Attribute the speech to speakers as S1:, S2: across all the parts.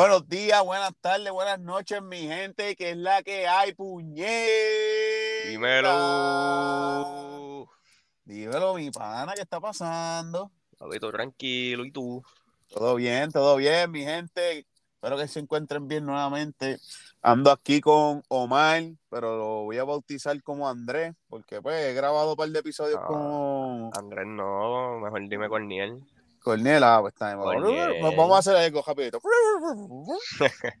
S1: Buenos días, buenas tardes, buenas noches, mi gente, que es la que hay, puñet.
S2: Dímelo.
S1: Dímelo, mi pana, ¿qué está pasando?
S2: Papito, tranquilo, ¿y tú?
S1: Todo bien, todo bien, mi gente. Espero que se encuentren bien nuevamente. Ando aquí con Omar, pero lo voy a bautizar como Andrés, porque pues he grabado un par de episodios
S2: Ah.
S1: con
S2: Andrés no, mejor dime Corniel.
S1: Cornela, pues está. Vamos a hacer algo rapidito.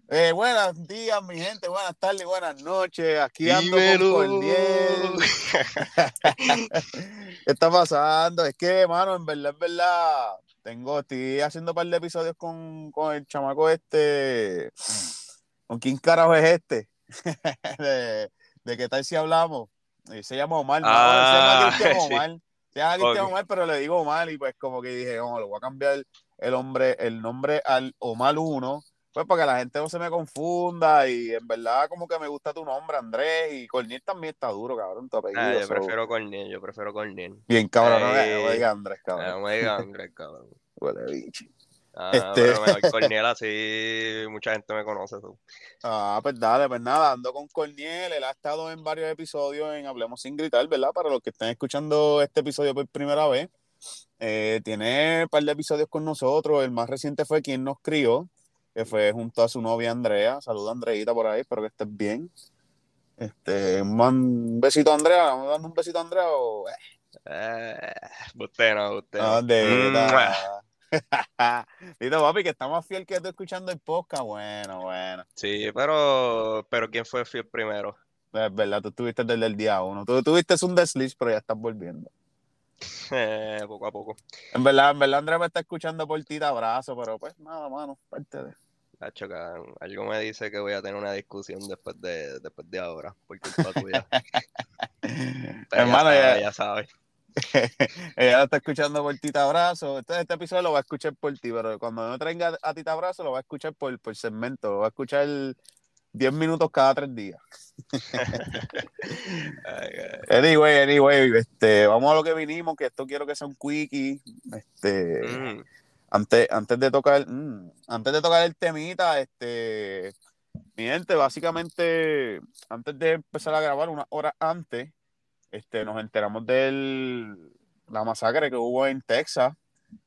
S1: Eh, buenos días, mi gente, buenas tardes, buenas noches. Aquí ando con Corniel. ¿Qué está pasando? Es que, mano, en verdad, en verdad, tengo, estoy haciendo un par de episodios con, con el chamaco este. ¿Con quién carajo es este? de, de qué tal si hablamos. Y se llama Omar, ¿no?
S2: Ah,
S1: se llama Cristian
S2: sí.
S1: Se Cristian. Omar, pero le digo Omar y pues como que dije, oh, le voy a cambiar el hombre, el nombre al Omar 1, pues para que la gente no se me confunda y en verdad como que me gusta tu nombre, Andrés, y Corniel también está duro, cabrón, tu apellido.
S2: Ah, yo
S1: so-
S2: prefiero Corniel, yo prefiero Corniel.
S1: Bien, cabrón, no, me digas Andrés,
S2: Ah,
S1: cabrón.
S2: No me digas Andrés, cabrón.
S1: Huele bicho.
S2: Ah,
S1: Este-
S2: pero Corniel así, mucha gente me conoce tú.
S1: Ah, pues dale, pues nada, ando con Corniel, él ha estado en varios episodios en Hablemos sin gritar, ¿verdad? Para los que estén escuchando este episodio por primera vez, eh, tiene un par de episodios con nosotros, el más reciente fue Quien nos crió, que fue junto a su novia Andrea, saluda Andreita por ahí, espero que estés bien. Este, un besito a Andrea, ¿vamos dando un besito a Andrea o...? Eh,
S2: Eh, usted no, usted no.
S1: Andreita.
S2: Mua.
S1: Dito, papi, que está más fiel que tú escuchando el podcast, bueno, bueno.
S2: Sí, pero, pero ¿quién fue fiel primero?
S1: Es verdad, tú estuviste desde el día uno. Tú tuviste un desliz, pero ya estás volviendo.
S2: Eh, poco a poco.
S1: En verdad, en verdad, Andrés me está escuchando por ti, te abrazo, pero pues nada, mano, parte de.
S2: Nacho, algo me dice que voy a tener una discusión después de, después de ahora, por culpa tuya.
S1: Hermano,
S2: ya,
S1: ya,
S2: ya sabes.
S1: ella lo está escuchando por ti, te abrazo. Este, este episodio lo va a escuchar por ti, pero cuando no traiga a ti, te abrazo, lo va a escuchar por, por segmento. Lo va a escuchar 10 minutos cada tres días.
S2: Ay, ay.
S1: Anyway, anyway, este, vamos a lo que vinimos, que esto quiero que sea un quickie. Este.
S2: Mm,
S1: Antes, antes de tocar, mm, antes de tocar el temita, este, mi gente, básicamente, antes de empezar a grabar, una hora antes, este, nos enteramos de la masacre que hubo en Texas,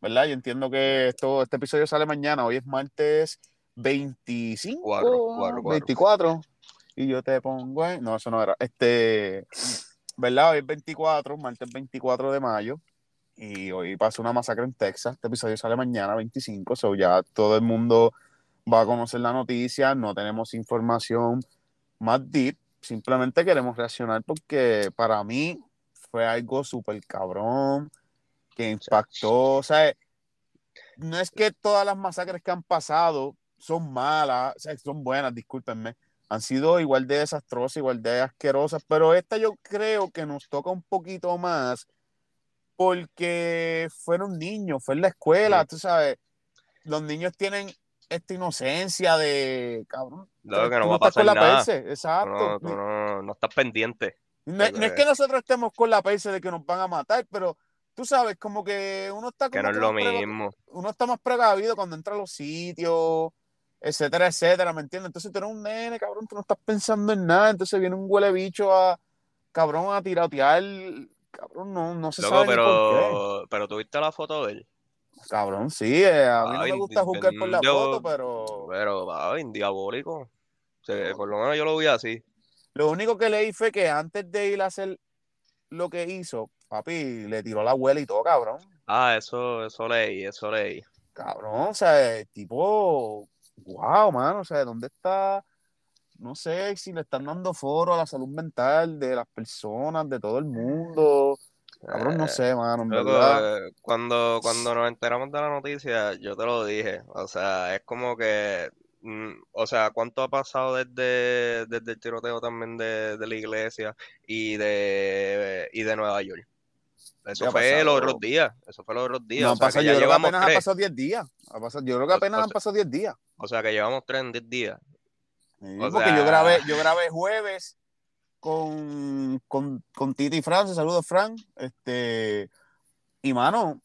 S1: ¿verdad? Yo entiendo que esto, este episodio sale mañana, hoy es martes 25,
S2: Cuatro, cuatro, cuatro.
S1: 24, y yo te pongo, en- no, eso no era, este, ¿verdad? Hoy es 24, martes 24 de mayo. Y hoy pasó una masacre en Texas. Este episodio sale mañana, 25. So ya todo el mundo va a conocer la noticia. No tenemos información más deep. Simplemente queremos reaccionar porque para mí fue algo súper cabrón que impactó. O sea, no es que todas las masacres que han pasado son malas, o sea, son buenas, discúlpenme. Han sido igual de desastrosas, igual de asquerosas, pero esta yo creo que nos toca un poquito más porque fueron niños, fue en la escuela,
S2: Sí.
S1: tú sabes, los niños tienen esta inocencia de, cabrón,
S2: que
S1: tú
S2: no va a
S1: con la
S2: nada. Tú
S1: exacto.
S2: no, tú no, no estás pendiente.
S1: No, no es que nosotros estemos con la perse de que nos van a matar, pero tú sabes, como que uno está
S2: Que
S1: como
S2: no es
S1: que
S2: lo mismo.
S1: uno está más precavido cuando entra a los sitios, etcétera, etcétera, ¿me entiendes? Entonces tú eres un nene, cabrón, tú no estás pensando en nada, entonces viene un huele bicho a, cabrón, a tirotear, cabrón, no, no se
S2: Loco,
S1: sabe ni por qué.
S2: pero, pero tuviste la foto de él.
S1: Cabrón, sí, eh, a mí no
S2: Ay,
S1: me gusta juzgar por la foto, pero
S2: Pero, va, diabólico. O sea, por lo menos yo lo vi así.
S1: lo único que leí fue que antes de ir a hacer lo que hizo, papi, le tiró la abuela y todo, cabrón.
S2: Ah, eso, eso leí, eso leí.
S1: Cabrón, o sea, tipo, wow, mano, o sea, ¿dónde está? No sé si le están dando foro a la salud mental de las personas, de todo el mundo. Cabrón, no
S2: Eh,
S1: sé, mano, en verdad.
S2: eh, cuando, cuando nos enteramos de la noticia, yo te lo dije. O sea, es como que, mm, o sea, ¿cuánto ha pasado desde, desde el tiroteo también de, de la iglesia y de, y de Nueva York? Eso
S1: Ya ha
S2: fue
S1: pasado.
S2: los otros días. Eso fue los otros días.
S1: No
S2: o
S1: han
S2: sea, que
S1: pasado,
S2: ya
S1: yo creo que
S2: llevamos
S1: apenas han
S2: tres.
S1: pasado 10 días. Ha pasado- yo creo que
S2: O-
S1: apenas
S2: o
S1: han
S2: sea-
S1: pasado 10 días.
S2: O sea, que llevamos tres en 10 días.
S1: Sí,
S2: O
S1: porque yo
S2: sea-
S1: grabé, yo grabé jueves con, con, con Titi y Fran, saludos Fran. Este, y mano,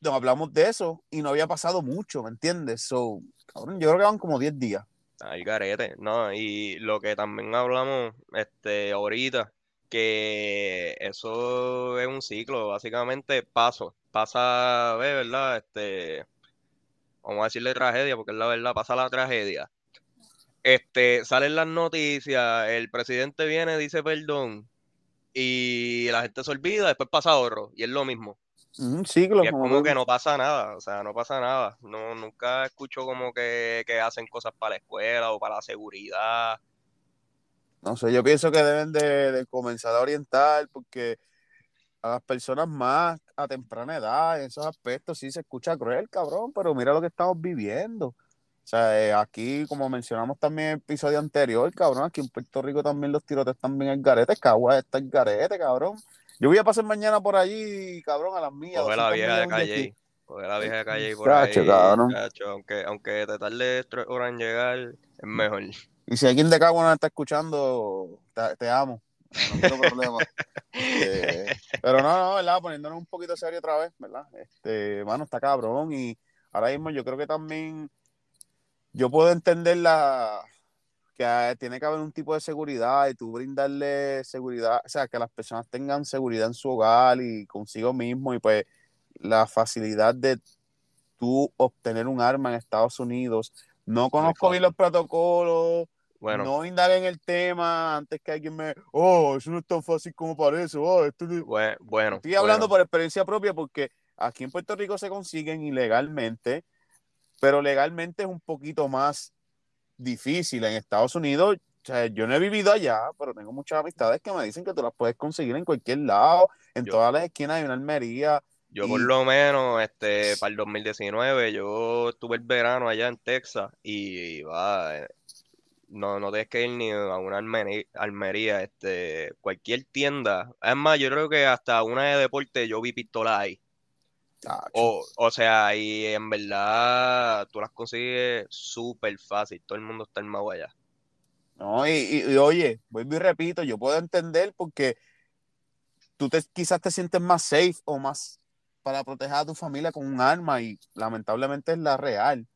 S1: nos hablamos de eso y no había pasado mucho, ¿me entiendes? So, yo creo que van como 10 días.
S2: Al garete, ¿no? Y lo que también hablamos este, ahorita, que eso es un ciclo, básicamente paso, pasa, ve, ¿verdad? Este, vamos a decirle tragedia, porque es la verdad, pasa la tragedia. Este, salen las noticias, el presidente viene, dice perdón, y la gente se olvida, después pasa ahorro, y es lo mismo.
S1: Un ciclo.
S2: Y es como que no pasa nada, o sea, no pasa nada. No, nunca escucho como que, que hacen cosas para la escuela o para la seguridad.
S1: No sé, yo pienso que deben de, de comenzar a orientar porque a las personas más a temprana edad, en esos aspectos sí se escucha cruel, cabrón, pero mira lo que estamos viviendo. O sea, eh, aquí, como mencionamos también en el episodio anterior, cabrón, aquí en Puerto Rico también los tirotes están bien el garete, Cagua está el garete, cabrón. Yo voy a pasar mañana por allí, cabrón, a las mías.
S2: Coge la
S1: 200
S2: vieja de calle. Coge la vieja de calle por
S1: Chacho,
S2: ahí.
S1: cabrón.
S2: chacho, aunque, aunque te tardes tres horas en llegar, es mejor.
S1: Y si alguien de Cagua nos está escuchando, te, te amo. No, no tengo problema. Este, pero no, no, ¿verdad? Poniéndonos un poquito serio otra vez, ¿verdad? Este, mano, está cabrón. Y ahora mismo yo creo que también yo puedo entender la que tiene que haber un tipo de seguridad y tú brindarle seguridad, o sea, que las personas tengan seguridad en su hogar y consigo mismo y pues la facilidad de tú obtener un arma en Estados Unidos. No conozco bien los protocolos,
S2: Bueno,
S1: no indague en el tema antes que alguien me, oh, eso no es tan fácil como parece, oh, esto no-".
S2: bue- bueno.
S1: Estoy hablando
S2: bueno.
S1: por experiencia propia porque aquí en Puerto Rico se consiguen ilegalmente, pero legalmente es un poquito más difícil. En Estados Unidos, o sea, yo no he vivido allá, pero tengo muchas amistades que me dicen que tú las puedes conseguir en cualquier lado, en
S2: Yo-
S1: todas las esquinas hay una almería.
S2: Yo por lo menos, este, para el 2019, yo estuve el verano allá en Texas y va, eh, no, no tienes que ir ni a una almería, este, cualquier tienda. Es más, yo creo que hasta una de deporte yo vi pistolas ahí. O, o sea, y en verdad tú las consigues súper fácil, todo el mundo está armado allá.
S1: No, y, y- y, oye, vuelvo y repito, yo puedo entender porque tú te, quizás te sientes más safe o más para proteger a tu familia con un arma y lamentablemente es la real.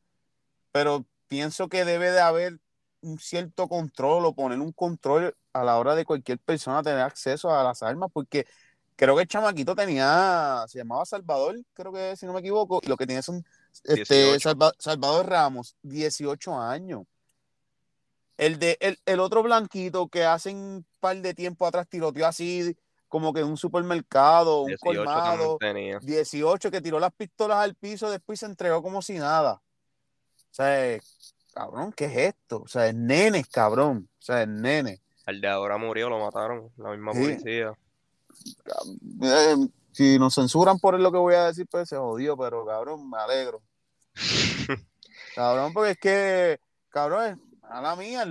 S1: Pero pienso que debe de haber un cierto control o poner un control a la hora de cualquier persona tener acceso a las armas porque creo que el chamaquito tenía, se llamaba Salvador, creo que si no me equivoco, y lo que tenía son este,
S2: 18.
S1: Salva- Salvador Ramos, 18 años. El de el, el otro blanquito que hace un par de tiempo atrás tiroteó así como que en un supermercado, un
S2: 18
S1: colmado,
S2: tenía.
S1: 18 que tiró las pistolas al piso, después se entregó como si nada. O sea, cabrón, ¿qué es esto? O sea, es nenes, cabrón. O sea, es nene.
S2: El de ahora murió, lo mataron, la misma
S1: Sí.
S2: policía.
S1: Eh, si nos censuran por lo que voy a decir, pues se jodió, pero cabrón, me alegro. Cabrón, porque es que, cabrón, es mala mía. Es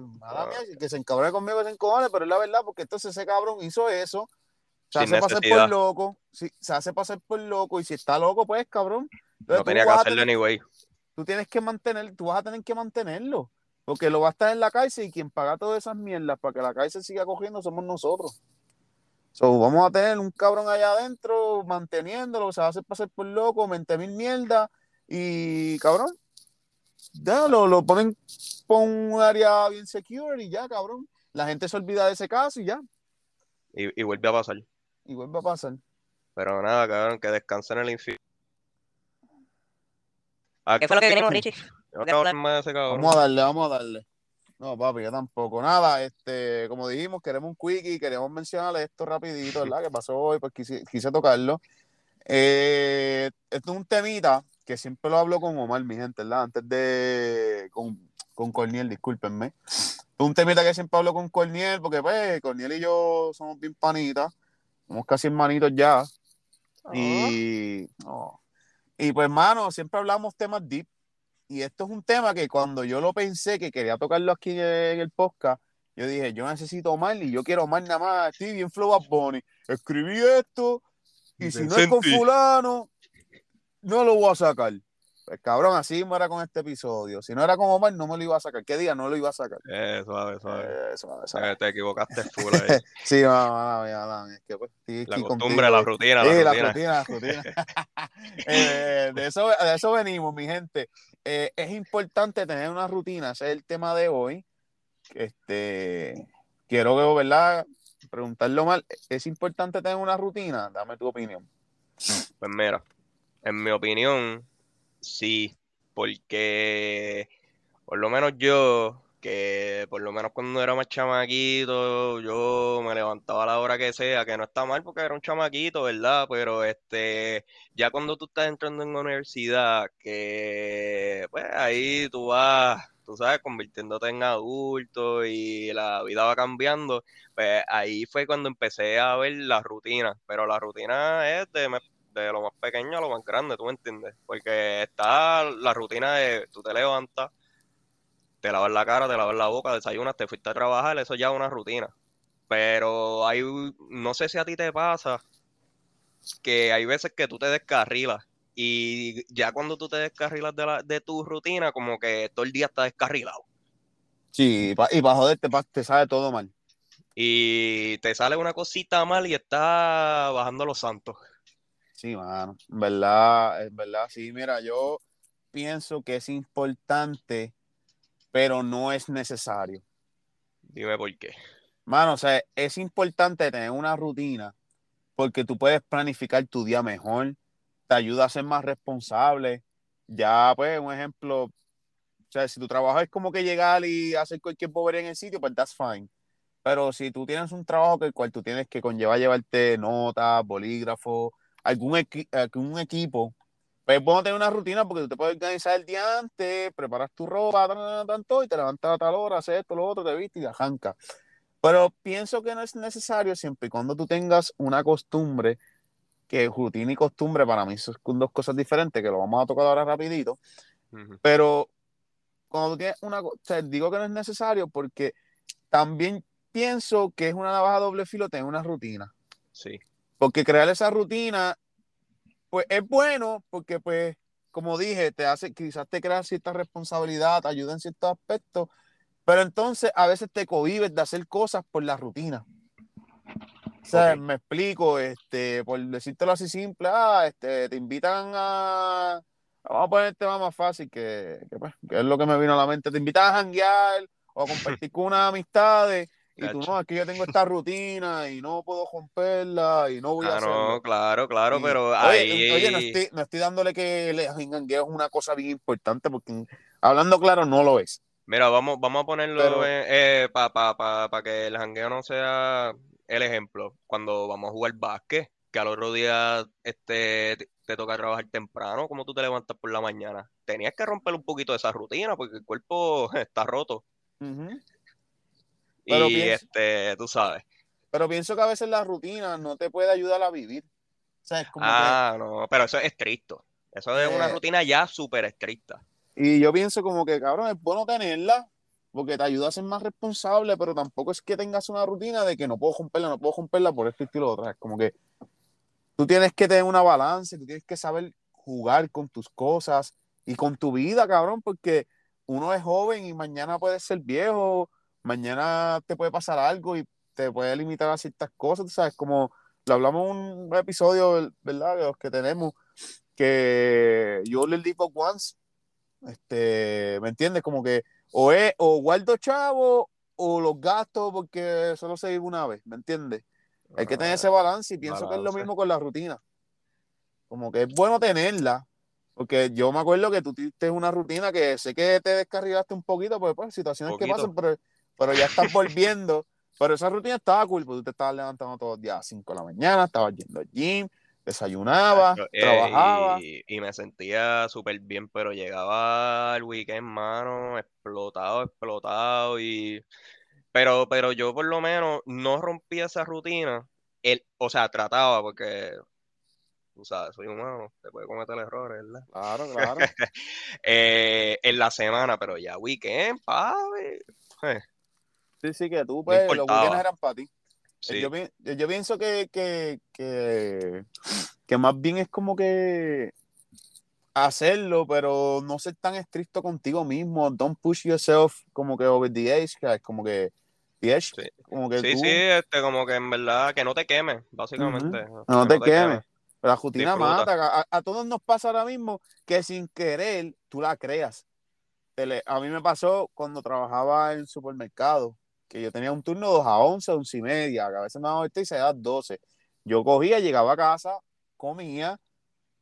S1: Mala mía, que se encabrone conmigo, que se encojone, pero es la verdad, porque entonces ese cabrón hizo eso, se
S2: Sin
S1: hace pasar por loco, sí, se hace pasar por loco, y si está loco, pues, cabrón. entonces
S2: No tenía que
S1: a
S2: hacerlo
S1: tener-
S2: anyway.
S1: tú tienes que mantener, tú vas a tener que mantenerlo, porque lo va a estar en la cárcel y quien paga todas esas mierdas para que la cárcel siga cogiendo somos nosotros. So, vamos a tener un cabrón allá adentro manteniéndolo, se va a hacer pasar por loco, mente mil mierda y cabrón, ya lo, lo ponen por un área bien secure y ya, cabrón. La gente se olvida de ese caso y ya,
S2: Y, y vuelve a pasar.
S1: y vuelve a pasar.
S2: Pero nada, cabrón, que descansen en el infierno.
S3: ¿Qué fue lo que queremos, Richie?
S2: No.
S1: Vamos a darle, vamos a darle. No, papi, yo tampoco. Nada, este, como dijimos, queremos un quickie, queremos mencionarle esto rapidito, ¿verdad? Que pasó hoy, pues quise, quise tocarlo. Eh, esto es un temita que siempre lo hablo con Omar, mi gente, ¿verdad? Antes de, con, con Corniel, discúlpenme. Es un temita que siempre hablo con Corniel, porque pues Corniel y yo somos bien panitas, somos casi hermanitos ya. Y, oh. y pues, mano, siempre hablamos temas deep. Y esto es un tema que cuando yo lo pensé que quería tocarlo aquí en el podcast, yo dije, yo necesito Omar y yo quiero Omar nada más. Estoy bien flow Bad Bunny. Escribí esto y si no es con fulano, no lo voy a sacar. Pues cabrón, así mismo era con este episodio. Si no era como Omar, no me lo iba a sacar. ¿Qué día no lo iba a sacar?
S2: Eh, suave, suave.
S1: Eh, suave, suave.
S2: Eh, te equivocaste full ahí.
S1: Sí, mamá, mamá, es que pues,
S2: La costumbre,
S1: contigo.
S2: la rutina,
S1: Sí,
S2: la
S1: la
S2: rutina.
S1: la rutina. Eh, de, eso, de eso venimos, mi gente. Eh, es importante tener una rutina, ese es el tema de hoy. Este, quiero, ¿verdad? Preguntarlo mal. ¿Es importante tener una rutina? Dame tu opinión.
S2: Pues mira, en mi opinión, sí, porque por lo menos yo, que por lo menos cuando era más chamaquito, yo me levantaba a la hora que sea, que no está mal porque era un chamaquito, ¿verdad? Pero este, ya cuando tú estás entrando en la universidad, que pues ahí tú vas, tú sabes, convirtiéndote en adulto y la vida va cambiando, pues ahí fue cuando empecé a ver la rutina, pero la rutina es de, de lo más pequeño a lo más grande, ¿tú me entiendes? Porque está la rutina de tú te levantas, te lavas la cara, te lavas la boca, desayunas, te fuiste a trabajar, eso ya es una rutina. Pero hay, no sé si a ti te pasa que hay veces que tú te descarrilas y ya cuando tú te descarrilas de, la, de tu rutina, como que todo el día está descarrilado.
S1: Sí, y para joderte, pa- te sabe todo mal.
S2: Y te sale una cosita mal y está bajando los santos.
S1: Sí, mano. En verdad, es verdad. Sí, mira, yo pienso que es importante, pero no es necesario.
S2: Dime por qué.
S1: Mano, o sea, es importante tener una rutina porque tú puedes planificar tu día mejor, te ayuda a ser más responsable. Ya, pues, un ejemplo, o sea, si tu trabajo es como que llegar y hacer cualquier bobería en el sitio, pues that's fine. Pero si tú tienes un trabajo que el cual tú tienes que conllevar llevarte notas, bolígrafo, algún, equi- algún equipo, pues es bueno tener una rutina porque tú te puedes organizar el día antes, preparas tu ropa, tan, tan, tan, todo, y te levantas a tal hora, haces esto, lo otro, te vistes y arrancas. Pero pienso que no es necesario siempre y cuando tú tengas una costumbre, que rutina y costumbre para mí son dos cosas diferentes, que lo vamos a tocar ahora rapidito,
S2: Ujú.
S1: pero cuando tú tienes una, o sea, digo que no es necesario porque también pienso que es una navaja doble filo tener una rutina,
S2: Sí,
S1: porque crear esa rutina, pues es bueno, porque pues, como dije, te hace, quizás te crea cierta responsabilidad, te ayuda en ciertos aspectos, pero entonces a veces te cohibes de hacer cosas por la rutina. O sea, me explico, este, por decírtelo así simple, ah, este, te invitan a, vamos a poner el tema más fácil, que, que, pues, que es lo que me vino a la mente, te invitan a janguear o a compartir con unas amistades, y tú no, que yo tengo esta rutina y no puedo romperla y no voy a hacerlo.
S2: no, claro, claro,
S1: Y,
S2: pero
S1: oye,
S2: ahí...
S1: oye, no estoy, no estoy dándole que el jangueo es una cosa bien importante, porque hablando claro, no lo es.
S2: Mira, vamos, vamos a ponerlo
S1: Pero-
S2: para pa, pa, pa que el jangueo no sea el ejemplo. Cuando vamos a jugar básquet, que al otro día este, te, te toca trabajar temprano, como tú te levantas por la mañana. Tenías que romper un poquito de esa rutina porque el cuerpo está roto.
S1: Pero
S2: y
S1: pienso-
S2: este, tú sabes.
S1: Pero pienso que a veces la rutina no te puede ayudar a vivir. O sea, es como
S2: Ah, no, pero eso es estricto. Eso es una
S1: Eh,
S2: rutina ya súper estricta.
S1: Y yo pienso como que, cabrón, es bueno tenerla, porque te ayuda a ser más responsable, pero tampoco es que tengas una rutina de que no puedo romperla, no puedo romperla por esto y lo otro. Es como que tú tienes que tener una balance, tú tienes que saber jugar con tus cosas y con tu vida, cabrón, porque uno es joven y mañana puedes ser viejo, mañana te puede pasar algo y te puede limitar a ciertas cosas, tú sabes, como lo hablamos en un episodio, ¿verdad? De los que tenemos, que yo le digo once, este, ¿me entiendes? Como que o es o guardo chavo o los gastos porque solo se vive una vez, ¿me entiendes? Hay que tener ese balance y pienso que es lo
S2: balance.
S1: mismo con la rutina. Como que es bueno tenerla, porque yo me acuerdo que tú tuviste una rutina que sé que te descarrilaste un poquito, pues, pues situaciones que
S2: Poquito.
S1: pasan, pero, pero ya estás volviendo. pero esa rutina estaba cool, porque tú te estabas levantando todos los días a las 5 de la mañana, estabas yendo al gym, desayunabas,
S2: Cacho, eh,
S1: trabajabas.
S2: y, y me sentía súper bien, pero llegaba al weekend, mano, explotado, explotado y... Pero, pero yo por lo menos no rompía esa rutina, el, o sea, trataba porque, tú sabes, soy humano, te puede cometer errores, ¿verdad?
S1: Claro, claro.
S2: Eh, en la semana, pero ya weekend, papi. Eh,
S1: Sí, sí, que tú, pues, los weekends eran para ti.
S2: sí,
S1: Yo, yo pienso que, que, que, que más bien es como que hacerlo, pero no ser tan estricto contigo mismo. Don't push yourself como que over the edge, guys, como que edge,
S2: Sí.
S1: como que
S2: Sí,
S1: tú
S2: sí, este, como que en verdad que no te quemes, básicamente.
S1: no te quemes. La rutina mata. A, a todos nos pasa ahora mismo que sin querer tú la creas. A mí me pasó cuando trabajaba en supermercado, que yo tenía un turno 2 a 11, 11 y media, que a veces me daba y se da 12. Yo cogía, llegaba a casa, comía,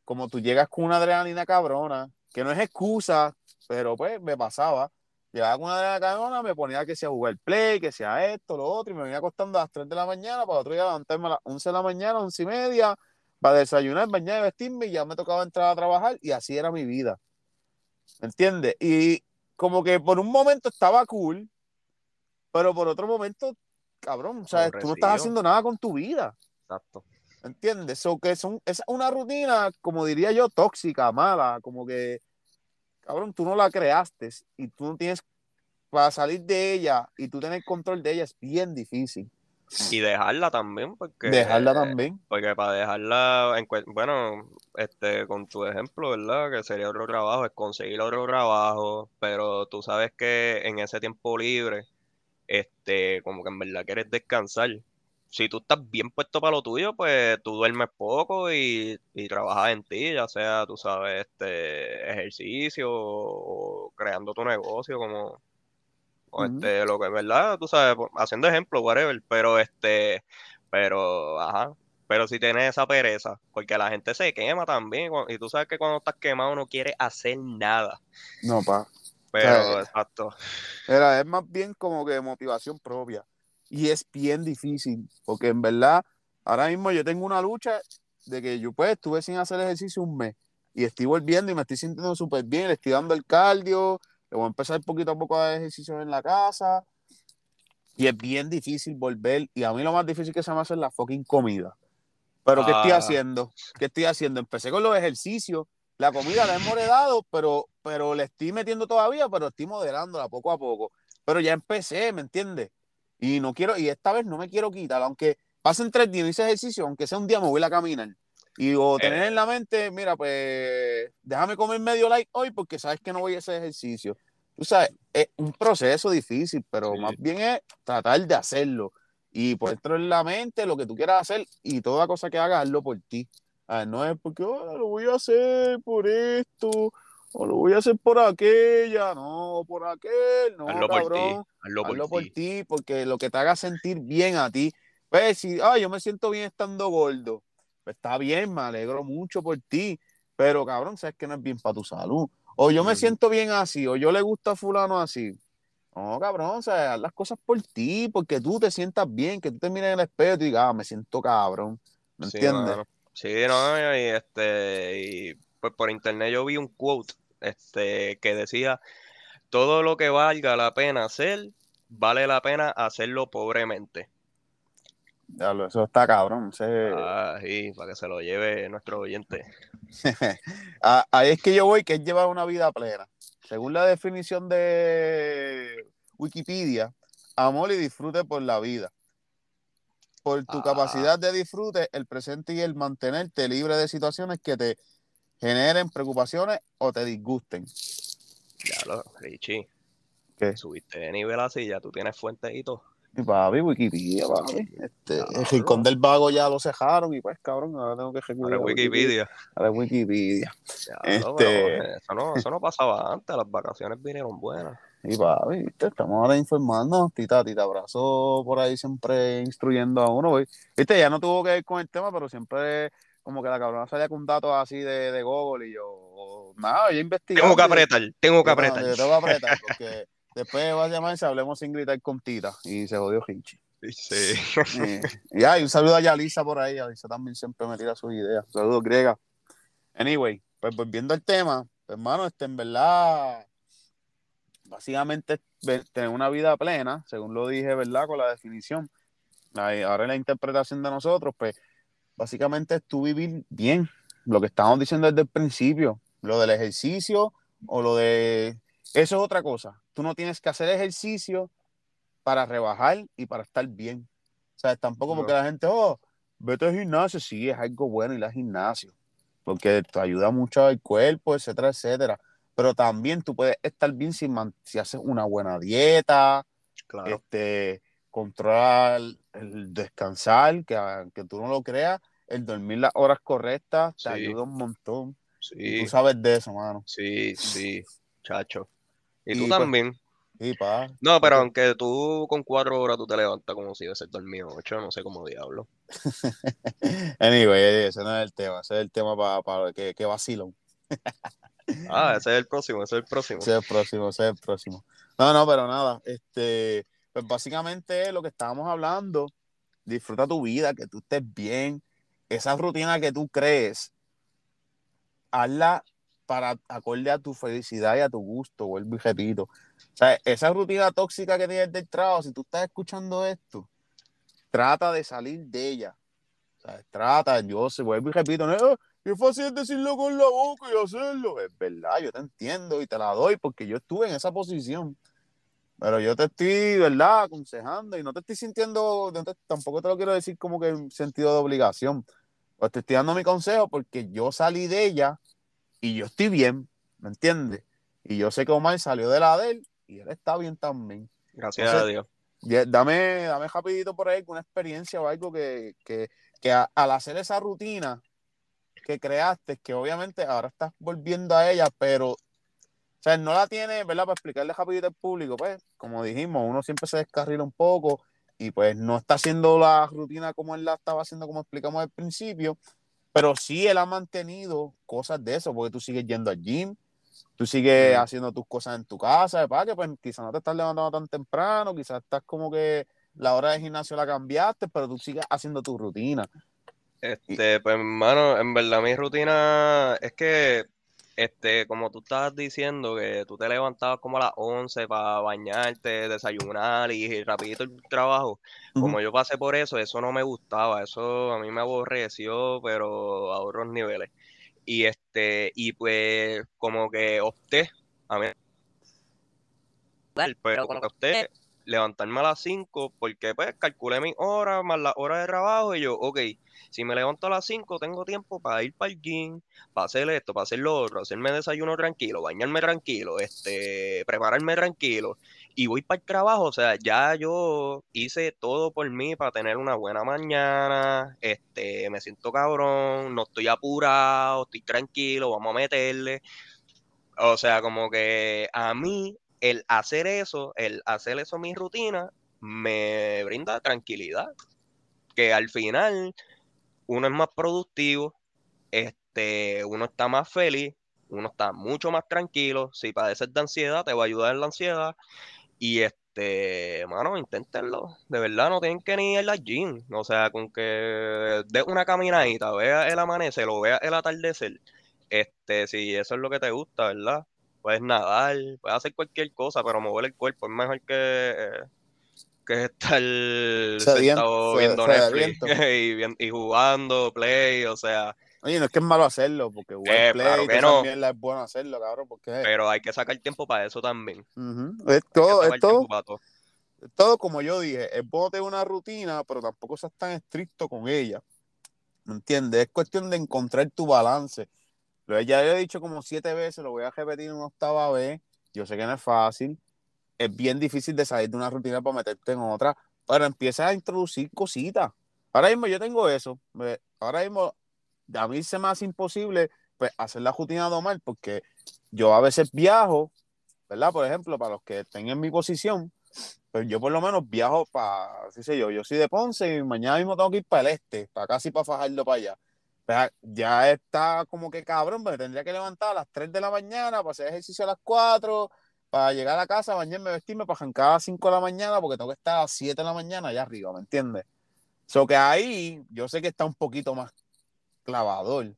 S1: como tú llegas con una adrenalina cabrona, que no es excusa, pero pues me pasaba. Llegaba con una adrenalina cabrona, me ponía que sea jugar play, que sea esto, lo otro, y me venía acostando a las 3 de la mañana para otro día levantarme a las 11 de la mañana, 11 y media, para desayunar, bañar y vestirme, y ya me tocaba entrar a trabajar, y así era mi vida. ¿Me entiendes? Y como que por un momento estaba cool, pero por otro momento, cabrón, ¿sabes? Tú no estás haciendo nada con tu vida.
S2: Exacto.
S1: ¿Entiendes? So que son, es una rutina, como diría yo, tóxica, mala, como que, cabrón, tú no la creaste y tú no tienes, para salir de ella y tú tener control de ella es bien difícil.
S2: Y dejarla también, porque
S1: Dejarla también.
S2: Porque para dejarla, bueno, este, con tu ejemplo, ¿verdad? Que sería otro trabajo, es conseguir otro trabajo, pero tú sabes que en ese tiempo libre, este, como que en verdad quieres descansar. Si tú estás bien puesto para lo tuyo, pues tú duermes poco y, y trabajas en ti, ya sea, tú sabes, este, ejercicio o, creando tu negocio, como, o este, lo que es verdad, tú sabes, haciendo ejemplo, whatever, pero este, pero, ajá, pero si tienes esa pereza, porque la gente se quema también, y tú sabes que cuando estás quemado no quieres hacer nada,
S1: No, pa.
S2: Pero exacto,
S1: Era, es más bien como que motivación propia. Y es bien difícil, porque en verdad, ahora mismo yo tengo una lucha de que yo pues estuve sin hacer ejercicio un mes y estoy volviendo y me estoy sintiendo súper bien, le estoy dando el cardio, le voy a empezar poquito a poco a dar ejercicio en la casa y es bien difícil volver y a mí lo más difícil que se me hace es la fucking comida. Pero ¿qué estoy
S2: Ah.
S1: haciendo? ¿Qué estoy haciendo? Empecé con los ejercicios, la comida la hemos heredado, pero, pero le estoy metiendo todavía, pero estoy moderándola poco a poco. Pero ya empecé, ¿me entiendes? Y no quiero, y esta vez no me quiero quitar, aunque pasen tres días y hice ejercicio, aunque sea un día me voy a caminar. Y o tener en la mente, mira, pues déjame comer medio light hoy porque sabes que no voy a hacer ejercicio. Tú sabes, es un proceso difícil, pero
S2: Sí.
S1: más bien es tratar de hacerlo. Y por dentro en la mente lo que tú quieras hacer y toda cosa que hagas, hazlo por ti. Ah, no es porque "Ah, lo voy a hacer por esto, o lo voy a hacer por aquella, no, por aquel, no,
S2: hazlo por ti,
S1: cabrón.
S2: hazlo por ti.
S1: porque lo que te haga sentir bien a ti. Pues si, ah, yo me siento bien estando gordo, pues está bien, me alegro mucho por ti, pero cabrón, sabes que no es bien para tu salud. O yo me siento bien así, o yo le gusta a fulano así. No, cabrón, o sea, haz las cosas por ti, porque tú te sientas bien, que tú te mires en el espejo y digas, ah, me siento cabrón. ¿Me
S2: Sí,
S1: entiendes?
S2: Sí, no, y este, y pues por internet yo vi un quote, este, que decía, todo lo que valga la pena hacer, vale la pena hacerlo pobremente.
S1: Eso está cabrón. ese-
S2: Ah, sí, para que se lo lleve nuestro oyente.
S1: Ah, Ahí es que yo voy, que es llevar una vida plena. Según la definición de Wikipedia, amor y disfrute por la vida. Por tu
S2: Ah.
S1: capacidad de disfrute, el presente y el mantenerte libre de situaciones que te generen preocupaciones o te disgusten.
S2: Ya lo, Richie,
S1: ¿Qué?
S2: subiste de nivel así, ya tú tienes fuentes y todo.
S1: Y papi, Wikipedia, papi. Este, el rincón del vago ya lo cejaron y pues, cabrón, ahora tengo que
S2: Ahora
S1: recurrir a
S2: Wikipedia.
S1: Ahora Wikipedia. Este-
S2: pero eso no, eso no pasaba antes, las vacaciones vinieron buenas.
S1: Y papi, ¿viste? estamos ahora informando. Tita, tita, abrazo por ahí siempre instruyendo a uno. güey. Viste, ya no tuvo que ver con el tema, pero siempre como que la cabrona salía con datos así de, de Google y yo, nada, yo investigando.
S2: Tengo que
S1: y-
S2: apretar, tengo que
S1: no,
S2: apretar.
S1: yo tengo que apretar porque después va a llamarse Hablemos sin gritar con Tita y se jodió Hinchi.
S2: Sí.
S1: Eh, y ay, un saludo a Yalisa por ahí. Yalisa también siempre me tira sus ideas. Saludos, griega. Anyway, pues volviendo al tema, pues, hermano, este, en verdad, básicamente tener una vida plena, según lo dije, ¿verdad? Con la definición. Ahora en la interpretación de nosotros, pues, básicamente es tú vivir bien. Lo que estábamos diciendo desde el principio, lo del ejercicio o lo de... Eso es otra cosa. Tú no tienes que hacer ejercicio para rebajar y para estar bien. O sea, tampoco porque la gente, oh, vete al gimnasio, sí, es algo bueno ir al gimnasio. porque te ayuda mucho al cuerpo, etcétera, etcétera. Pero también tú puedes estar bien si, si haces una buena dieta,
S2: Claro.
S1: este, controlar el descansar, que aunque tú no lo creas, el dormir las horas correctas te
S2: Sí.
S1: ayuda un montón.
S2: Sí,
S1: tú sabes de eso, mano.
S2: sí, sí, chacho. Y tú
S1: Y, pues,
S2: también.
S1: Sí, pa.
S2: No, pero aunque tú con cuatro horas tú te levantas como si hubiese dormido ocho, no sé cómo diablo.
S1: Anyway, ese no es el tema, ese es el tema para pa, que, que.
S2: Ah, ese es el próximo, ese es el próximo.
S1: Ese es el próximo, ese es el próximo. No, no, pero nada, este, pues básicamente lo que estábamos hablando, disfruta tu vida, que tú estés bien, esa rutina que tú crees, hazla para acorde a tu felicidad y a tu gusto, vuelvo y repito. O esa rutina tóxica que tienes del trabajo, si tú estás escuchando esto, trata de salir de ella. O sea, trata, yo se vuelvo y repito, no, "Ah, qué fácil es decirlo con la boca y hacerlo. Es verdad, yo te entiendo y te la doy porque yo estuve en esa posición. Pero yo te estoy, ¿verdad?, aconsejando y no te estoy sintiendo, no te- tampoco te lo quiero decir como que en sentido de obligación. Pues te estoy dando mi consejo porque yo salí de ella y yo estoy bien, ¿me entiendes? Y yo sé que Omar salió de la de él y él está bien también.
S2: Gracias
S1: Entonces,
S2: a Dios.
S1: Ya, Dame, dame rapidito por ahí una experiencia o algo que, que, que a- al hacer esa rutina que creaste, que obviamente ahora estás volviendo a ella, pero, o sea, no la tienes, ¿verdad? Para explicarle rapidito al público, pues, como dijimos, uno siempre se descarrila un poco y pues no está haciendo la rutina como él la estaba haciendo, como explicamos al principio, pero sí él ha mantenido cosas de eso, porque tú sigues yendo al gym, tú sigues haciendo tus cosas en tu casa, para que pues quizás no te estás levantando tan temprano, quizás estás como que la hora de gimnasio la cambiaste, pero tú sigues haciendo tu rutina.
S2: Este, pues, hermano, en verdad mi rutina es que, este, como tú estabas diciendo, que tú te levantabas como a las 11 para bañarte, desayunar y rapidito el trabajo. Como yo pasé por eso, eso no me gustaba, eso a mí me aborreció, pero a otros niveles. Y este, y pues como que opté, a mí, pero como que opté levantarme a las 5 porque pues calculé mis horas más las horas de trabajo y yo, ok, si me levanto a las 5 tengo tiempo para ir para el gym, para hacer esto, para hacer lo otro, hacerme desayuno tranquilo, bañarme tranquilo, este, prepararme tranquilo y voy para el trabajo, o sea, ya yo hice todo por mí para tener una buena mañana, este, me siento cabrón, no estoy apurado, estoy tranquilo, vamos a meterle. O sea, como que a mí el hacer eso, el hacer eso mi rutina, me brinda tranquilidad. Que al final uno es más productivo, este, uno está más feliz, uno está mucho más tranquilo. Si padeces de ansiedad, te va a ayudar en la ansiedad. Y este, mano, inténtenlo. De verdad, no tienen que ni ir al gym. O sea, con que de una caminadita, vea el amanecer o vea el atardecer. Este, si eso es lo que te gusta, ¿verdad? Puedes nadar, puedes hacer cualquier cosa, pero mover el cuerpo es mejor que, que estar
S1: Sediento,
S2: sentado
S1: se-
S2: viendo. Netflix y, y jugando Play, o sea,
S1: Oye, no es que es malo hacerlo, porque jugar
S2: Eh,
S1: play
S2: claro que no.
S1: mierda es bueno hacerlo, cabrón, porque
S2: pero hay que sacar tiempo para eso también.
S1: Es todo, es todo,
S2: todo.
S1: todo como yo dije, es bueno tener una rutina, pero tampoco seas tan estricto con ella. ¿Me entiendes? Es cuestión de encontrar tu balance. Lo ya lo he dicho como siete veces, lo voy a repetir una octava vez. Yo sé que no es fácil. Es bien difícil de salir de una rutina para meterte en otra, pero empiezas a introducir cositas. Ahora mismo yo tengo eso. Ahora mismo a mí se me hace imposible pues, hacer la rutina Omar porque yo a veces viajo, ¿verdad? Por ejemplo, para los que estén en mi posición, pues yo por lo menos viajo para, qué sé yo, yo soy de Ponce y mañana mismo tengo que ir para el este, para casi para Fajardo para allá. Pues, ya está como que cabrón, me tendría que levantar a las 3 de la mañana para hacer ejercicio a las 4, para llegar a casa, bañarme, vestirme, para arrancar a las 5 de la mañana porque tengo que estar a las 7 de la mañana allá arriba, ¿me entiendes? So que ahí yo sé que está un poquito más clavador,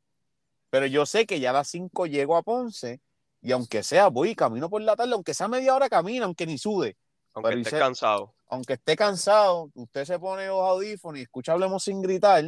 S1: pero yo sé que ya a las 5 llego a Ponce y aunque sea voy y camino por la tarde, aunque sea media hora camino, aunque ni sude,
S2: Aunque
S1: hice-
S2: cansado.
S1: aunque esté cansado, usted se pone los audífonos y escucha Hablemos sin gritar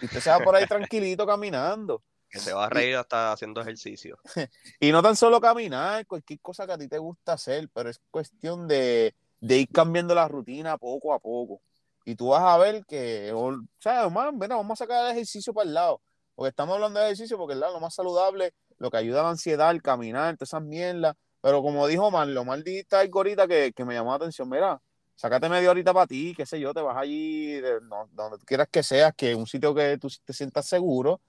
S1: y usted se va por ahí tranquilito caminando.
S2: Que se va a reír hasta haciendo ejercicio.
S1: Y no tan solo caminar, cualquier cosa que a ti te gusta hacer, pero es cuestión de, de ir cambiando la rutina poco a poco. Y tú vas a ver que, o sea, man, ven, vamos a sacar el ejercicio para el lado. Porque estamos hablando de ejercicio porque es lo más saludable, lo que ayuda a la ansiedad, el caminar, todas esas mierdas. Pero como dijo Omar, lo mal dijiste algo ahorita que, que me llamó la atención. Mira, sácate media horita para ti, qué sé yo, te vas allí, de, no, donde tú quieras que seas, que un sitio que tú te sientas seguro,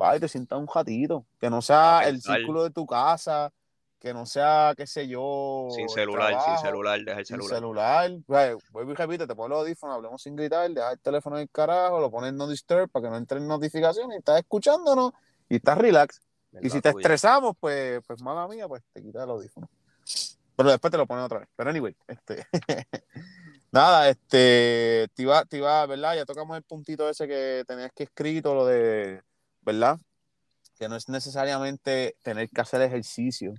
S1: va y te sientas un ratito, que no sea el círculo de tu casa, que no sea, qué sé yo.
S2: Sin celular,
S1: trabajo,
S2: sin celular, deja el
S1: sin
S2: celular.
S1: celular. Pues, vuelvo y repite, te pones los audífonos, hablemos sin gritar, deja el teléfono en el carajo, lo pones en no disturb para que no entren notificaciones y estás escuchándonos y estás relax. Y si te
S2: tuya.
S1: estresamos, pues, pues mala mía, pues te quitas el audífono. Pero después te lo pones otra vez. Pero anyway, este. Nada, este. Te iba, te iba, ¿verdad? Ya tocamos el puntito ese que tenías que escrito, lo de. ¿Verdad? Que no es necesariamente tener que hacer ejercicio. O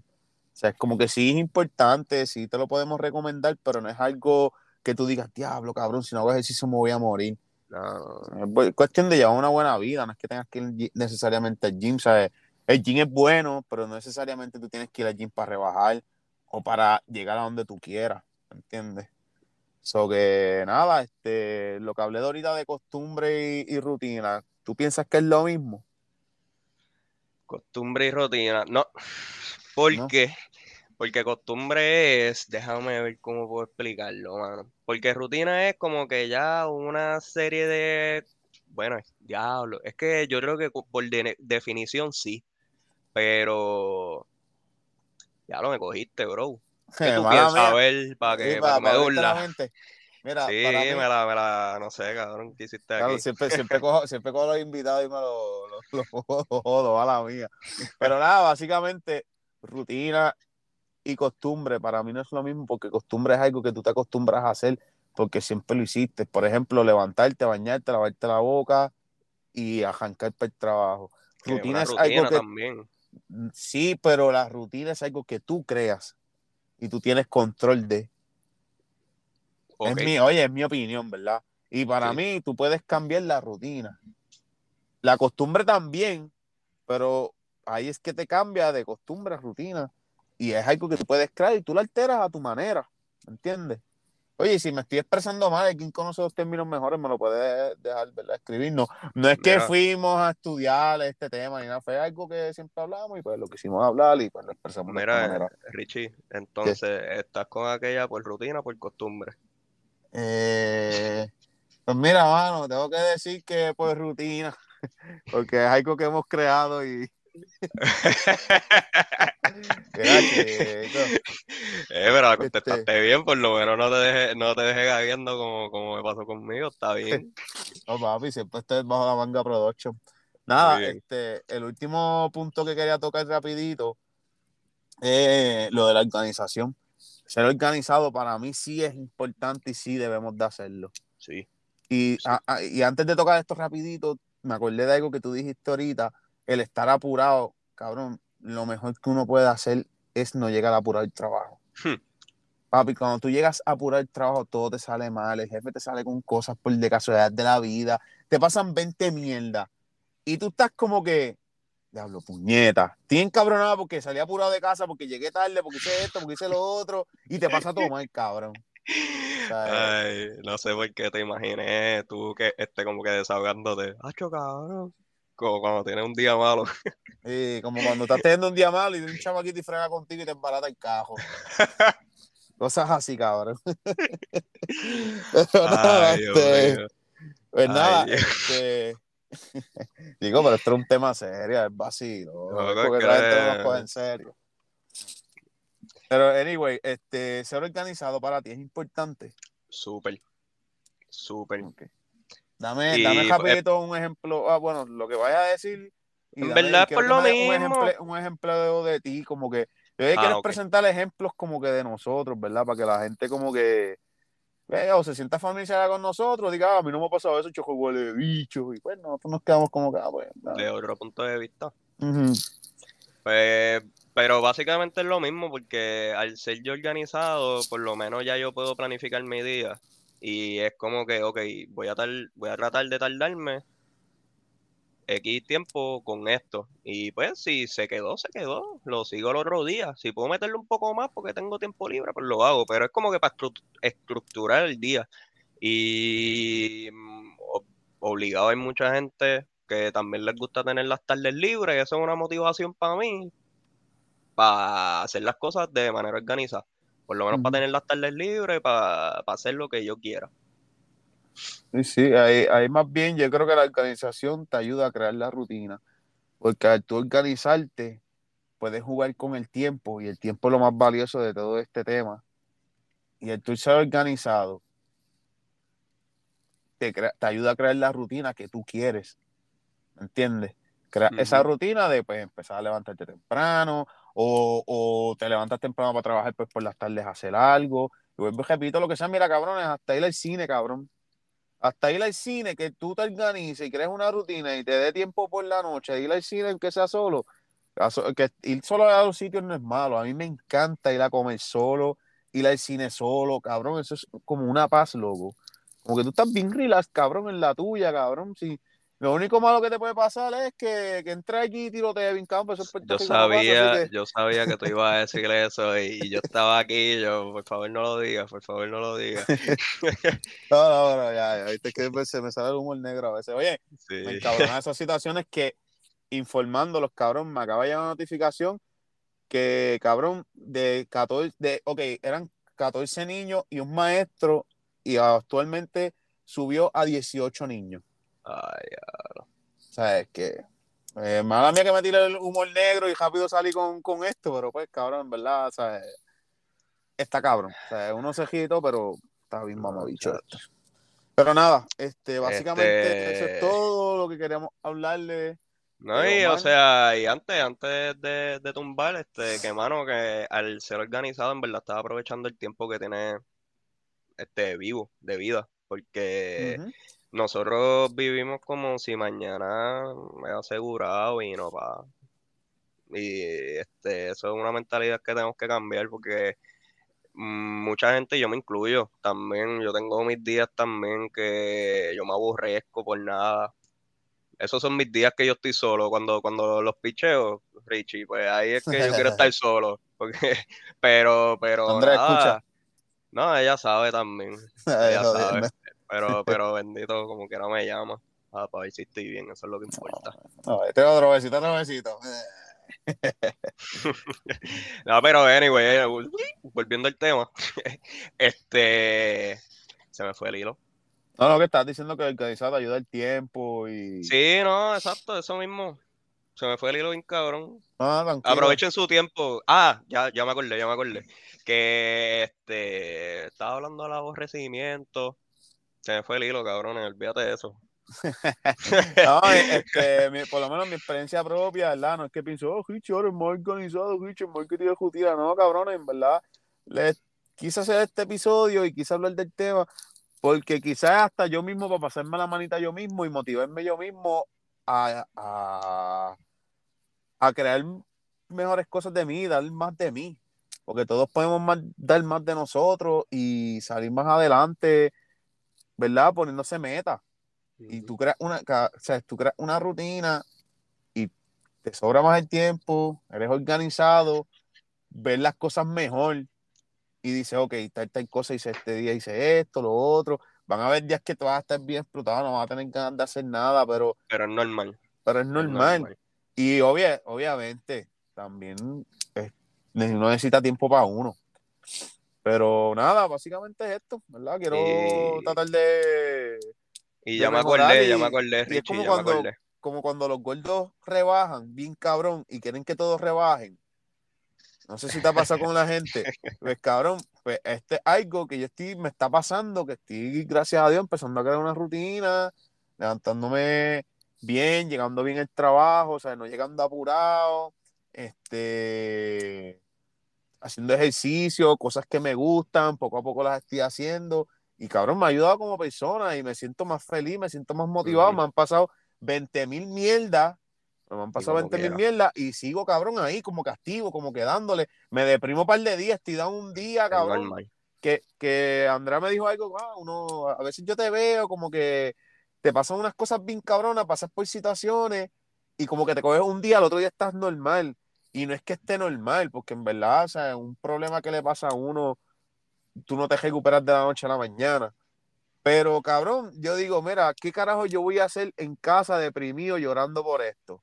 S1: sea, es como que sí es importante, sí te lo podemos recomendar, pero no es algo que tú digas, diablo, cabrón, si no hago ejercicio me voy a morir.
S2: No,
S1: Es cuestión de llevar una buena vida, no es que tengas que ir necesariamente al gym, ¿sabes? El gym es bueno, pero no necesariamente tú tienes que ir al gym para rebajar o para llegar a donde tú quieras, ¿entiendes? So que nada, este, lo que hablé de ahorita de costumbre y, y rutina, ¿tú piensas que es lo mismo?
S2: costumbre y rutina. No. ¿Por
S1: ¿No?
S2: qué? Porque costumbre es, déjame ver cómo puedo explicarlo, mano. Porque rutina es como que ya una serie de, bueno, diablo, es que yo creo que por de- definición sí, pero ya lo me cogiste, bro. ¿Qué tú. A ver, para
S1: Sí,
S2: que,
S1: para-
S2: para que me
S1: para la
S2: burla.
S1: Mira,
S2: Sí,
S1: para mí,
S2: me la, me la, no sé, cabrón, ¿qué hiciste
S1: Claro,
S2: aquí?
S1: siempre, siempre, cojo, siempre cojo los invitados y me los lo, lo jodo, a la mía. Pero nada, básicamente, rutina y costumbre para mí no es lo mismo porque costumbre es algo que tú te acostumbras a hacer porque siempre lo hiciste. Por ejemplo, levantarte, bañarte, lavarte la boca y arrancar para el trabajo. Rutina
S2: una
S1: es
S2: rutina
S1: algo que
S2: también.
S1: Sí, pero la rutina es algo que tú creas y tú tienes control de. Es mi, oye, es mi opinión, ¿verdad? Y para
S2: Sí.
S1: mí, tú puedes cambiar la rutina. La costumbre también, pero ahí es que te cambia de costumbre a rutina. Y es algo que tú puedes crear y tú lo alteras a tu manera. ¿Entiendes? Oye, si me estoy expresando mal, quien conoce los términos mejores me lo puede dejar, ¿verdad? Escribir. No, no es que
S2: Mira.
S1: fuimos a estudiar este tema ni nada, fue algo que siempre hablamos y pues lo quisimos hablar y pues lo expresamos de
S2: Mira,
S1: manera.
S2: Richie, entonces, ¿estás con aquella por rutina o por costumbre?
S1: Eh, pues mira, mano, tengo que decir que por rutina, porque es algo que hemos creado y.
S2: Eh, pero la
S1: Este-
S2: contestaste bien, por lo menos no te dejes, no te dejes gagueando como, como me pasó conmigo, está bien.
S1: no, papi, siempre estoy bajo la manga production. Nada, este, el último punto que quería tocar rapidito es lo de la organización. Ser organizado para mí sí es importante y sí debemos de hacerlo.
S2: Sí,
S1: Y,
S2: Sí.
S1: a- a- y antes de tocar esto rapidito, me acordé de algo que tú dijiste ahorita, el estar apurado, cabrón, lo mejor que uno puede hacer es no llegar a apurar el trabajo.
S2: Hmm.
S1: Papi, cuando tú llegas a apurar el trabajo, todo te sale mal, el jefe te sale con cosas por de casualidad de la vida, te pasan 20 mierdas y tú estás como que, diablo, puñeta, estoy encabronado porque salí apurado de casa, porque llegué tarde, porque hice esto, porque hice lo otro, y te pasa todo mal, cabrón. sea,
S2: Ay, no sé por qué te imaginé tú que esté como que desahogándote. ¡Acho, cabrón! Como cuando tienes un día malo.
S1: Sí, como cuando estás teniendo un día malo y un chamaquito y frega contigo y te embarata el cajo. Cosas así, cabrón. Pero nada,
S2: Ay,
S1: este, pues nada, este, digo, pero esto es un tema serio, es vacío.
S2: No,
S1: es
S2: no,
S1: porque no nos coge en serio. Pero, anyway, este, ser organizado para ti es importante.
S2: Súper. Súper.
S1: Dame,
S2: Y,
S1: dame
S2: eh,
S1: rapidito un ejemplo, ah, bueno, lo que vaya a decir. y
S2: En
S1: dame-
S2: verdad por lo
S1: des un
S2: mismo.
S1: ejemplo, un ejemplo de ti, como que yo
S2: Ah,
S1: quiero presentar ejemplos como que de nosotros, ¿verdad? Para que la gente como que vea o se sienta familiarizada con nosotros, diga, ah, a mí no me ha pasado eso, choco huele de bicho, y pues nosotros nos quedamos como que, ah, pues.
S2: De otro punto de vista.
S1: Ujú.
S2: Pues, pero básicamente es lo mismo porque al ser yo organizado, por lo menos ya yo puedo planificar mi día. Y es como que, ok, voy a, tal, voy a tratar de tardarme X tiempo con esto. Y pues si se quedó, se quedó. Lo sigo el otro día. Si puedo meterle un poco más porque tengo tiempo libre, pues lo hago. Pero es como que para estru- estructurar el día. Y mm, obligado hay mucha gente que también les gusta tener las tardes libres, y eso es una motivación para mí, para hacer las cosas de manera organizada. Por lo menos para tener las tardes libres, para, hacer lo que yo quiera.
S1: Sí, sí, ahí, más bien yo creo que la organización te ayuda a crear la rutina, porque al tú organizarte, puedes jugar con el tiempo, y el tiempo es lo más valioso de todo este tema. Y el tú ser organizado, te, te ayuda a crear la rutina que tú quieres. ¿Entiendes? esa rutina de pues, empezar a levantarte temprano o, te levantas temprano para trabajar pues por las tardes hacer algo. Y vuelvo, repito lo que sea, mira, cabrones, hasta ir al cine, cabrón. Hasta ir al cine, que tú te organices y crees una rutina y te dé tiempo por la noche, ir al cine que sea solo. Que ir solo a los sitios no es malo. A mí me encanta ir a comer solo, ir al cine solo, cabrón. Eso es como una paz, loco. Como que tú estás bien relax, cabrón, en la tuya, cabrón. Si, lo único malo que te puede pasar es que, que entre aquí y tirote bien campo. Eso
S2: es yo sabía, que... yo sabía que tú ibas a decirle eso y, yo estaba aquí y yo, por favor no lo digas, por favor no lo digas.
S1: no, no, no, ya, ya, viste que se me sale el humor negro a veces. Oye, sí. me esas situaciones que informando los cabrón, me acaba de llegar una notificación que, cabrón, de 14, de, ok, eran 14 niños y un maestro y actualmente subió a 18 niños.
S2: Ay,
S1: O sea, es que. Eh, mala mía que me tire el humor negro y rápido salí con, esto, pero pues cabrón, en verdad, o sea, está cabrón. O sea, uno cejito, pero está bien mamabicho esto. Pero nada, este, básicamente eso es este todo lo que queríamos hablarle.
S2: No, y o sea, y antes, antes de, de, tumbar, este, que mano, que al ser organizado, en verdad estaba aprovechando el tiempo que tiene este vivo, de vida, porque nosotros vivimos como si mañana me asegurado y no pa. Y este, eso es una mentalidad que tenemos que cambiar porque mucha gente, yo me incluyo también, yo tengo mis días también que yo me aborrezco por nada. Esos son mis días que yo estoy solo. Cuando, cuando los picheo, Richie, pues ahí es que yo quiero estar solo. Porque, pero, pero.
S1: Andrés, escucha.
S2: No, ella sabe también. Ella sabe. Pero, pero bendito, como que no me llama. Ah, para ver si estoy bien, eso es lo que importa.
S1: No, este otro besito, otro besito.
S2: no, pero anyway, eh, volviendo al tema, este se me fue el hilo.
S1: No, lo que estás diciendo que el organizado ayuda el tiempo y.
S2: Sí, no, exacto, eso mismo. Se me fue el hilo bien cabrón.
S1: Ah,
S2: Aprovechen su tiempo. Ah, ya, ya me acordé, ya me acordé. Que este estaba hablando del aborrecimiento se me fue el hilo, cabrón, olvídate de eso.
S1: no, este, por lo menos mi experiencia propia, ¿verdad? No es que pienso, oh, Richie, ahora es más organizado, Richie, es más que tiene justicia. No, cabrón, en verdad, les quise hacer este episodio y quise hablar del tema porque quizás hasta yo mismo, para pasarme la manita yo mismo y motivarme yo mismo a, a, a crear mejores cosas de mí, dar más de mí. Porque todos podemos dar más de nosotros y salir más adelante ¿verdad? Poniéndose meta. Y tú creas una, o sea, tú creas una rutina y te sobra más el tiempo, eres organizado, ves las cosas mejor y dices, ok, tal, tal cosa hice este día, hice esto, lo otro. Van a haber días que tú vas a estar bien explotado, no vas a tener ganas de hacer nada, pero...
S2: Pero es normal.
S1: Pero es normal. Y obvia, obviamente, también uno necesita tiempo para uno. Pero nada, básicamente es esto, ¿verdad? Quiero tratar de.
S2: Y ya me acordé, ya me acordé, Richie,
S1: como
S2: ya
S1: cuando,
S2: me acordé.
S1: Como cuando los gordos rebajan, bien cabrón, y quieren que todos rebajen. No sé si te ha pasado con la gente. Pues cabrón, pues este es algo que yo estoy, me está pasando, que estoy, gracias a Dios, empezando a crear una rutina, levantándome bien, llegando bien el trabajo, o sea, no llegando apurado. Este haciendo ejercicio, cosas que me gustan, poco a poco las estoy haciendo. Y cabrón, me ha ayudado como persona y me siento más feliz, me siento más motivado. Me han pasado 20 mil mierdas, me han pasado 20 mil mierdas y sigo cabrón ahí como castigo, como quedándole. Me deprimo un par de días, estoy dando un día, cabrón. Que, que Andrea me dijo algo, ah, uno, a veces yo te veo como que te pasan unas cosas bien cabronas, pasas por situaciones y como que te coges un día, al otro día estás normal. Y no es que esté normal, porque en verdad, o sea, un problema que le pasa a uno, tú no te recuperas de la noche a la mañana. Pero cabrón, yo digo, mira, ¿qué carajo yo voy a hacer en casa deprimido llorando por esto?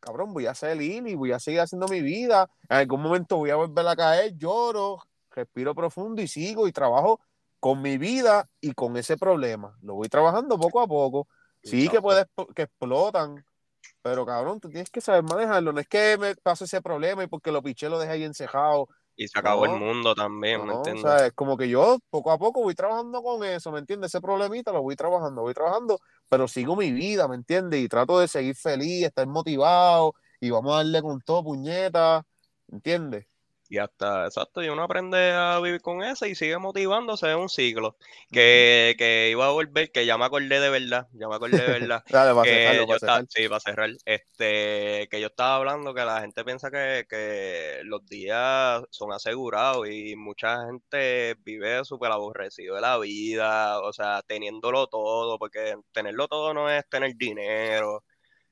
S1: Cabrón, voy a salir y voy a seguir haciendo mi vida. En algún momento voy a volver a caer, lloro, respiro profundo y sigo y trabajo con mi vida y con ese problema. Lo voy trabajando poco a poco. Sí, que puede que explotan, pero cabrón, tú tienes que saber manejarlo. No es que me pase ese problema y porque lo piché lo dejé ahí encejado.
S2: Y se acabó el mundo también, ¿me entiendes?
S1: O sea, es como que yo poco a poco voy trabajando con eso, ¿me entiendes? Ese problemita lo voy trabajando, voy trabajando, pero sigo mi vida, ¿me entiendes? Y trato de seguir feliz, estar motivado y vamos a darle con todo, puñeta, ¿entiendes?
S2: Y hasta, exacto, y uno aprende a vivir con eso y sigue motivándose un ciclo. Que, que, iba a volver, que ya me acordé de verdad, ya me acordé de verdad.
S1: Dale, va
S2: que yo estaba, sí, para cerrar. Este, que yo estaba hablando que la gente piensa que, que los días son asegurados y mucha gente vive súper aborrecido de la vida, o sea, teniéndolo todo, porque tenerlo todo no es tener dinero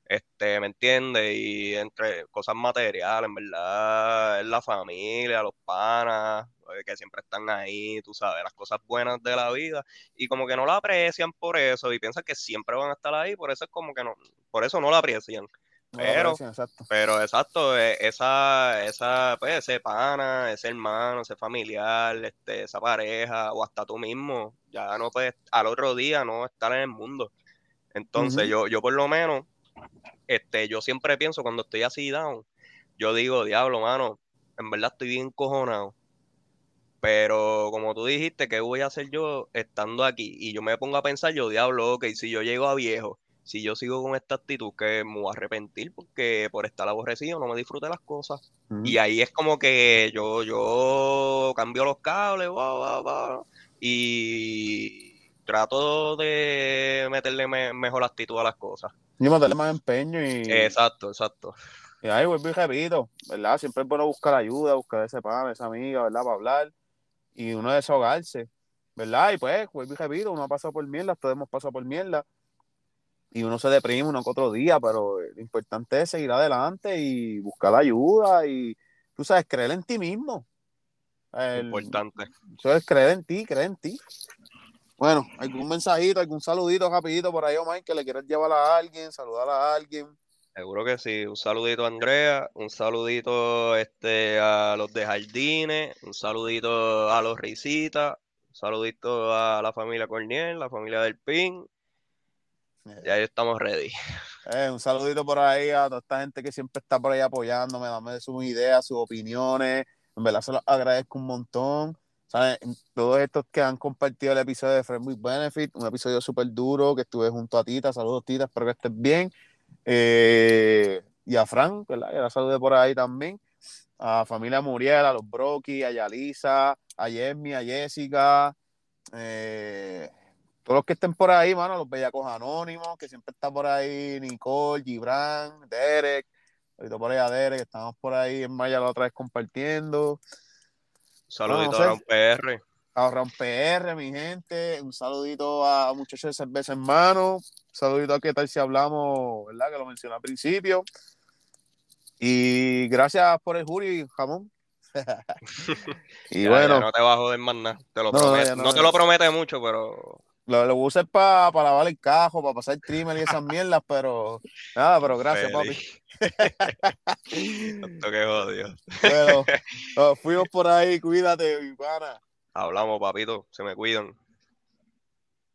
S2: este, ¿me entiendes? Y entre cosas materiales, en verdad, es la familia, los panas, eh, que siempre están ahí, tú sabes, las cosas buenas de la vida, y como que no la aprecian por eso, y piensan que siempre van a estar ahí, por eso es como que no, por eso no la aprecian. pero, exacto. pero exacto, e, esa, esa, pues, ese pana, ese hermano, ese familiar, este, esa pareja, o hasta tú mismo, ya no puedes al otro día no estar en el mundo. Entonces, yo, yo por lo menos, este, yo siempre pienso cuando estoy así down, yo digo, diablo, mano, en verdad estoy bien cojonado. Pero como tú dijiste, ¿qué voy a hacer yo estando aquí? Y yo me pongo a pensar, yo, diablo, ok, si yo llego a viejo, si yo sigo con esta actitud, que me voy a arrepentir porque por estar aborrecido no me disfrute las cosas. Y ahí es como que yo, yo cambio los cables, y trato de meterle mejor actitud a las cosas.
S1: Y meterle más empeño y.
S2: Exacto, exacto.
S1: Y ahí vuelvo y repito, ¿verdad? Siempre es bueno buscar ayuda, buscar ese pan, esa amiga, ¿verdad? Para hablar y uno desahogarse, ¿verdad? Y pues, vuelvo y repito, uno ha pasado por mierda, todos hemos pasado por mierda y uno se deprime uno que otro día, pero lo importante es seguir adelante y buscar ayuda y, tú sabes, creer en ti mismo.
S2: importante.
S1: Eso es creer en ti, creer en ti. Bueno, algún mensajito, algún saludito rapidito por ahí, Omar, que le quieras llevar a alguien, saludar a alguien.
S2: Seguro que sí. Un saludito a Andrea, un saludito este, a los de Jardines, un saludito a los Risitas, un saludito a la familia Corniel, la familia del PIN. Y ahí estamos ready.
S1: Eh, un saludito por ahí a toda esta gente que siempre está por ahí apoyándome, dame sus ideas, sus opiniones. En verdad se los agradezco un montón. Todos estos que han compartido el episodio de Friendly Benefit, un episodio súper duro que estuve junto a Tita. Saludos, Tita, espero que estés bien. Eh, y a Frank, ¿verdad? Que la saludé por ahí también. A familia Muriel, a los Brocky, a Yalisa, a Yesmi, a Jessica. Eh, todos los que estén por ahí, mano, los bellacos anónimos, que siempre están por ahí, Nicole, Gibran, Derek, ahorita por ahí a Derek, estamos por ahí en Maya la otra vez compartiendo.
S2: Saludito a PR.
S1: A PR, mi gente. Un saludito a muchachos de cerveza en mano. Un saludito a qué tal si hablamos, ¿verdad? Que lo mencioné al principio. Y gracias por el jury, jamón.
S2: y bueno. no te bajo de más nada. Te lo no, no, te lo promete mucho, pero.
S1: Lo, lo usé para lavar el cajo, para pasar el trimmer y esas mierdas, pero nada, pero gracias, papi.
S2: Esto que odio.
S1: Bueno, fuimos por ahí, cuídate, mi pana.
S2: Hablamos, papito, se me cuidan.